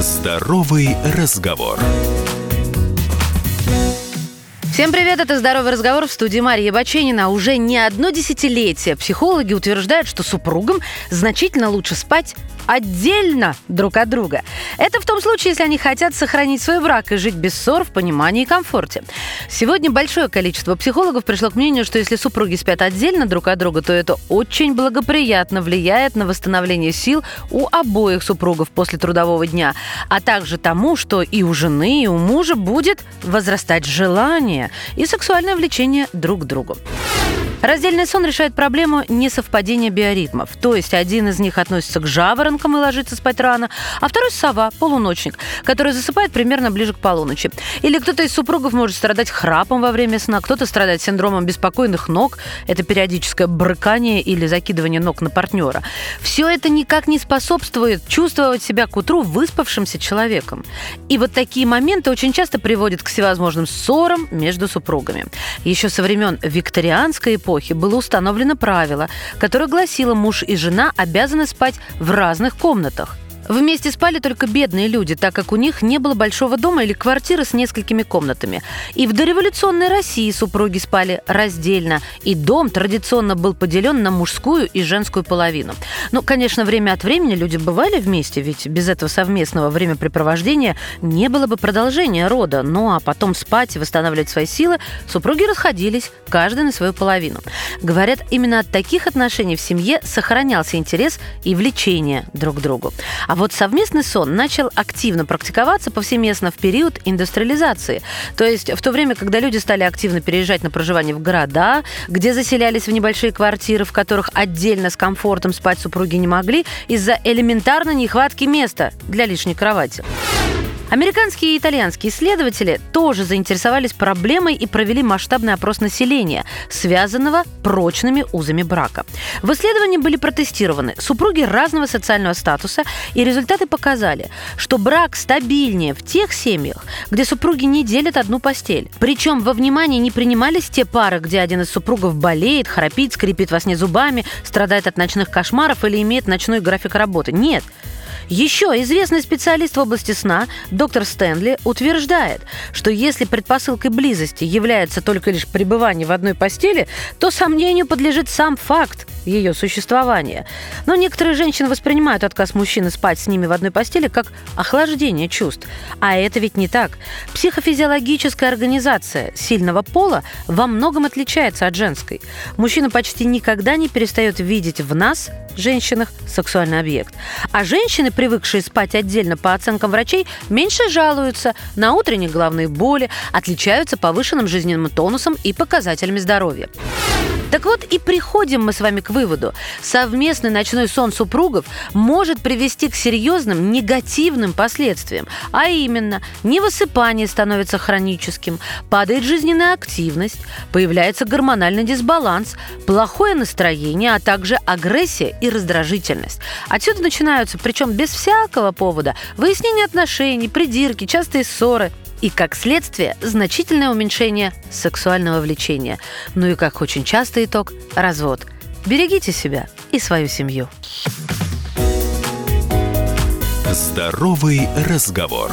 Здоровый разговор. Всем привет, это «Здоровый разговор» в студии Мария Баченина. Уже не одно десятилетие психологи утверждают, что супругам значительно лучше спать отдельно друг от друга. Это в том случае, если они хотят сохранить свой брак и жить без ссор в понимании и комфорте. Сегодня большое количество психологов пришло к мнению, что если супруги спят отдельно друг от друга, то это очень благоприятно влияет на восстановление сил у обоих супругов после трудового дня, а также тому, что и у жены, и у мужа будет возрастать желание и сексуальное влечение друг к другу. Раздельный сон решает проблему несовпадения биоритмов. То есть один из них относится к жаворонкам и ложится спать рано, а второй – сова, полуночник, который засыпает примерно ближе к полуночи. Или кто-то из супругов может страдать храпом во время сна, кто-то страдает синдромом беспокойных ног. Это периодическое брыкание или закидывание ног на партнера. Все это никак не способствует чувствовать себя к утру выспавшимся человеком. И вот такие моменты очень часто приводят к всевозможным ссорам между супругами. Еще со времен викторианской эпохи было установлено правило, которое гласило, муж и жена обязаны спать в разных комнатах. Вместе спали только бедные люди, так как у них не было большого дома или квартиры с несколькими комнатами. И в дореволюционной России супруги спали раздельно, и дом традиционно был поделен на мужскую и женскую половину. Ну, конечно, время от времени люди бывали вместе, ведь без этого совместного времяпрепровождения не было бы продолжения рода. Ну, а потом спать и восстанавливать свои силы супруги расходились, каждый на свою половину. Говорят, именно от таких отношений в семье сохранялся интерес и влечение друг к другу. А вот совместный сон начал активно практиковаться повсеместно в период индустриализации. То есть в то время, когда люди стали активно переезжать на проживание в города, где заселялись в небольшие квартиры, в которых отдельно с комфортом спать супруги не могли из-за элементарной нехватки места для лишней кровати. Американские и итальянские исследователи тоже заинтересовались проблемой и провели масштабный опрос населения, связанного прочными узами брака. В исследовании были протестированы супруги разного социального статуса, и результаты показали, что брак стабильнее в тех семьях, где супруги не делят одну постель. Причем во внимание не принимались те пары, где один из супругов болеет, храпит, скрипит во сне зубами, страдает от ночных кошмаров или имеет ночной график работы. Нет. Еще известный специалист в области сна, доктор Стэнли, утверждает, что если предпосылкой близости является только лишь пребывание в одной постели, то сомнению подлежит сам факт ее существования. Но некоторые женщины воспринимают отказ мужчины спать с ними в одной постели как охлаждение чувств. А это ведь не так. Психофизиологическая организация сильного пола во многом отличается от женской. Мужчина почти никогда не перестает видеть в нас, женщинах, сексуальный объект. А женщины, привыкшие спать отдельно по оценкам врачей, меньше жалуются на утренние головные боли, отличаются повышенным жизненным тонусом и показателями здоровья. Так вот и приходим мы с вами к выводу. Совместный ночной сон супругов может привести к серьезным негативным последствиям. А именно, невысыпание становится хроническим, падает жизненная активность, появляется гормональный дисбаланс, плохое настроение, а также агрессия и раздражительность. Отсюда начинаются, причем без всякого повода, выяснение отношений, придирки, частые ссоры – и, как следствие, значительное уменьшение сексуального влечения. Ну и, как очень частый итог, развод. Берегите себя и свою семью. Здоровый разговор.